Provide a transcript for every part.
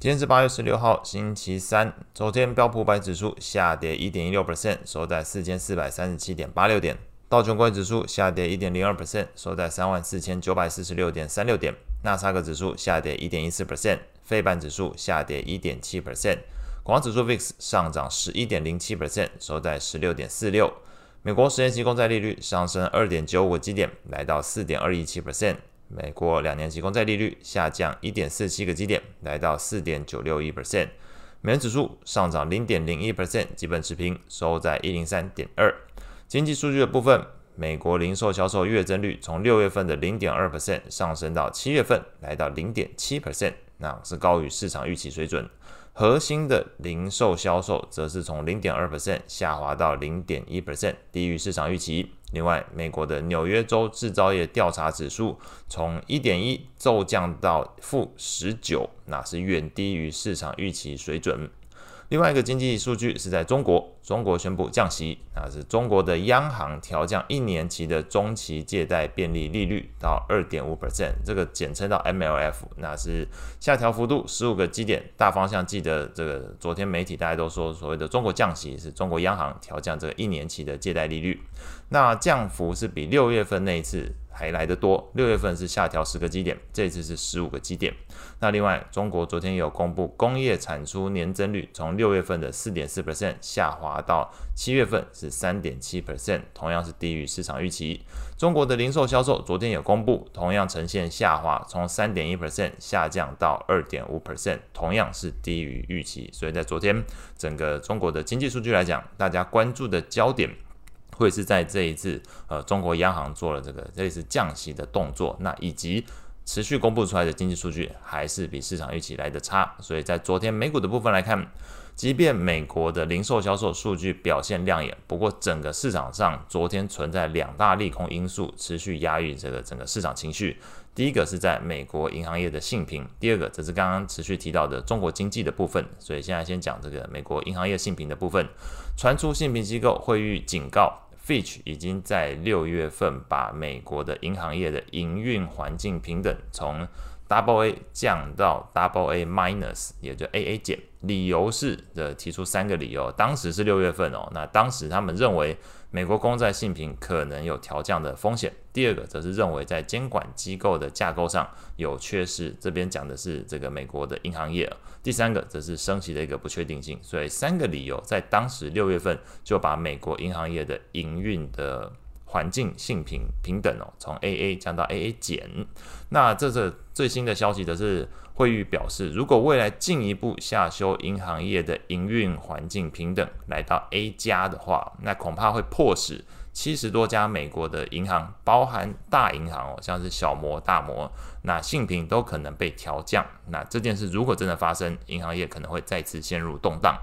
今天是八月十六号，星期三。昨天标普五百指数下跌一点一六 percent，收在四千四百三十七点八六点。道琼工业指数下跌一点零二 percent，收在三万四千九百四十六点三六点。纳斯达克指数下跌一点一四 percent，费半指数下跌一点七 percent。恐慌指数 VIX 上涨十一点零七 percent，收在十六点四六。美国十年期公债利率上升二点九五个基点，来到四点二一七 percent。美国两年期公债利率下降一点四七个基点，来到四点九六一 percent。美元指数上涨零点零一 percent，基本持平，收在一零三点二。经济数据的部分，美国零售销售月增率从六月份的零点二 percent 上升到七月份来到零点七 percent，那是高于市场预期水准。核心的零售销售则是从零点二 percent 下滑到零点一 percent，低于市场预期。另外，美国的纽约州制造业调查指数从一点一骤降到负十九，那是远低于市场预期水准。另外一个经济数据是在中国，中国宣布降息，那是中国的央行调降一年期的中期借贷便利利率到二点五 percent，这个简称到 MLF，那是下调幅度十五个基点，大方向记得这个昨天媒体大家都说所谓的中国降息是中国央行调降这个一年期的借贷利率，那降幅是比六月份那一次。还来得多，六月份是下调十个基点，这次是十五个基点。那另外，中国昨天也有公布工业产出年增率，从六月份的四点四 percent 下滑到七月份是三点七 percent，同样是低于市场预期。中国的零售销售昨天有公布，同样呈现下滑，从三点一 percent 下降到二点五 percent，同样是低于预期。所以在昨天整个中国的经济数据来讲，大家关注的焦点。会是在这一次，呃，中国央行做了这个类似降息的动作，那以及持续公布出来的经济数据还是比市场预期来的差，所以在昨天美股的部分来看，即便美国的零售销售数据表现亮眼，不过整个市场上昨天存在两大利空因素持续压抑这个整个市场情绪。第一个是在美国银行业的信评，第二个则是刚刚持续提到的中国经济的部分。所以现在先讲这个美国银行业信评的部分，传出信评机构惠誉警告。Fitch 已经在六月份把美国的银行业的营运环境平等从 Double A 降到 Double A minus，也就 AA 减。理由是的，提出三个理由。当时是六月份哦，那当时他们认为。美国公债信评可能有调降的风险。第二个则是认为在监管机构的架构上有缺失，这边讲的是这个美国的银行业。第三个则是升息的一个不确定性。所以三个理由在当时六月份就把美国银行业的营运的环境性平平等哦，从 AA 降到 AA 减。那这是最新的消息，则是。惠誉表示，如果未来进一步下修银行业的营运环境平等，来到 A 加的话，那恐怕会迫使七十多家美国的银行，包含大银行哦，像是小摩、大摩，那性平都可能被调降。那这件事如果真的发生，银行业可能会再次陷入动荡。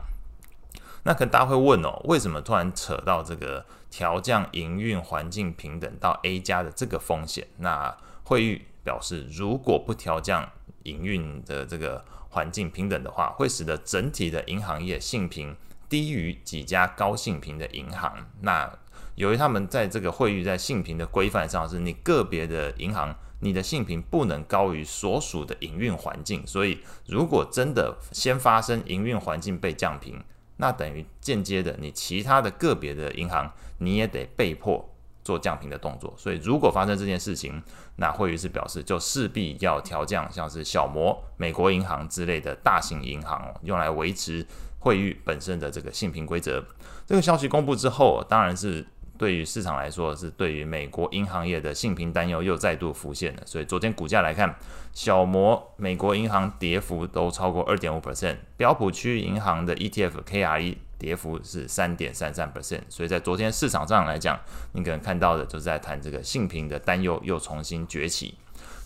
那可能大家会问哦，为什么突然扯到这个调降营运环境平等到 A 加的这个风险？那惠誉表示，如果不调降，营运的这个环境平等的话，会使得整体的银行业信评低于几家高信评的银行。那由于他们在这个惠誉在信评的规范上，是你个别的银行，你的信评不能高于所属的营运环境。所以，如果真的先发生营运环境被降评，那等于间接的，你其他的个别的银行你也得被迫。做降频的动作，所以如果发生这件事情，那汇率是表示就势必要调降，像是小摩、美国银行之类的大型银行，用来维持汇率本身的这个性评规则。这个消息公布之后，当然是对于市场来说是对于美国银行业的信评担忧又再度浮现了。所以昨天股价来看，小摩、美国银行跌幅都超过二点五 percent，标普区银行的 ETF KRE。跌幅是三点三三 percent，所以在昨天市场上来讲，你可能看到的就是在谈这个信评的担忧又重新崛起。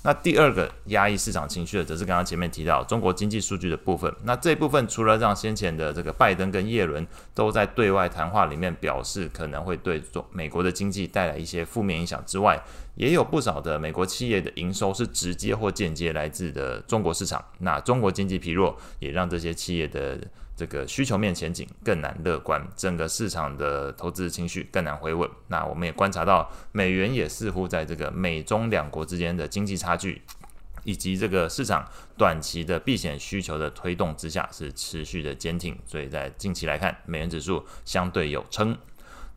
那第二个压抑市场情绪的，则是刚刚前面提到中国经济数据的部分。那这部分除了让先前的这个拜登跟耶伦都在对外谈话里面表示可能会对中美国的经济带来一些负面影响之外，也有不少的美国企业的营收是直接或间接来自的中国市场。那中国经济疲弱，也让这些企业的这个需求面前景更难乐观，整个市场的投资情绪更难回稳。那我们也观察到，美元也似乎在这个美中两国之间的经济差距以及这个市场短期的避险需求的推动之下，是持续的坚挺，所以在近期来看，美元指数相对有撑。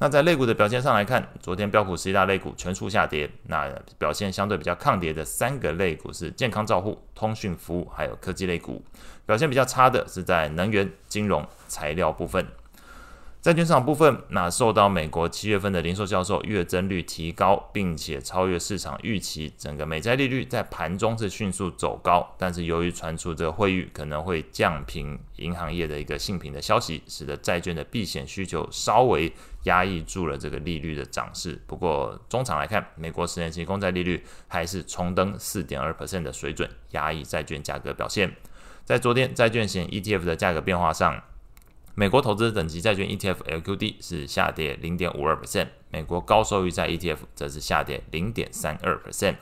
那在类股的表现上来看，昨天标普十一大类股全数下跌，那表现相对比较抗跌的三个类股是健康照护、通讯服务还有科技类股，表现比较差的是在能源、金融、材料部分。债券市场部分，那受到美国七月份的零售销售月增率提高，并且超越市场预期，整个美债利率在盘中是迅速走高。但是由于传出这个惠誉可能会降平银行业的一个信评的消息，使得债券的避险需求稍微压抑住了这个利率的涨势。不过中场来看，美国十年期公债利率还是重登四点二 percent 的水准，压抑债券价格表现。在昨天债券型 ETF 的价格变化上。美国投资等级债券 ETF LQD 是下跌零点五二 percent，美国高收益债 ETF 则是下跌零点三二 percent。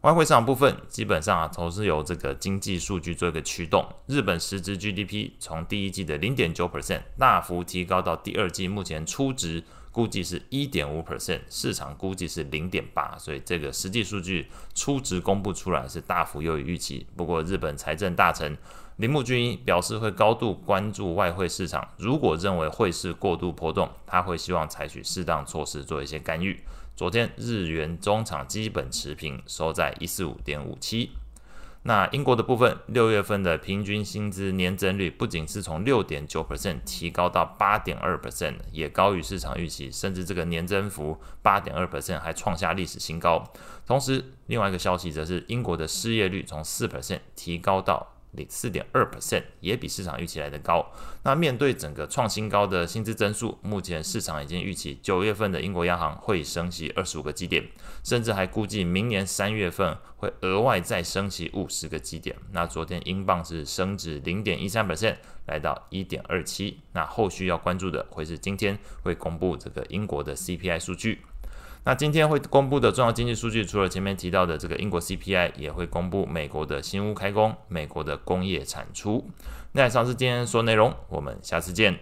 外汇市场部分，基本上啊都是由这个经济数据做一个驱动。日本实质 GDP 从第一季的零点九 percent 大幅提高到第二季目前初值估计是一点五 percent，市场估计是零点八，所以这个实际数据初值公布出来是大幅优于预期。不过日本财政大臣。铃木俊一表示会高度关注外汇市场，如果认为汇市过度波动，他会希望采取适当措施做一些干预。昨天日元中场基本持平，收在一四五点五七。那英国的部分，六月份的平均薪资年增率不仅是从六点九 percent 提高到八点二 percent，也高于市场预期，甚至这个年增幅八点二 percent 还创下历史新高。同时，另外一个消息则是英国的失业率从四 percent 提高到。四点二 percent 也比市场预期来的高。那面对整个创新高的薪资增速，目前市场已经预期九月份的英国央行会升息二十五个基点，甚至还估计明年三月份会额外再升息五十个基点。那昨天英镑是升值零点一三 percent，来到一点二七。那后续要关注的会是今天会公布这个英国的 CPI 数据。那今天会公布的重要经济数据，除了前面提到的这个英国 CPI，也会公布美国的新屋开工、美国的工业产出。那以上是今天说内容，我们下次见。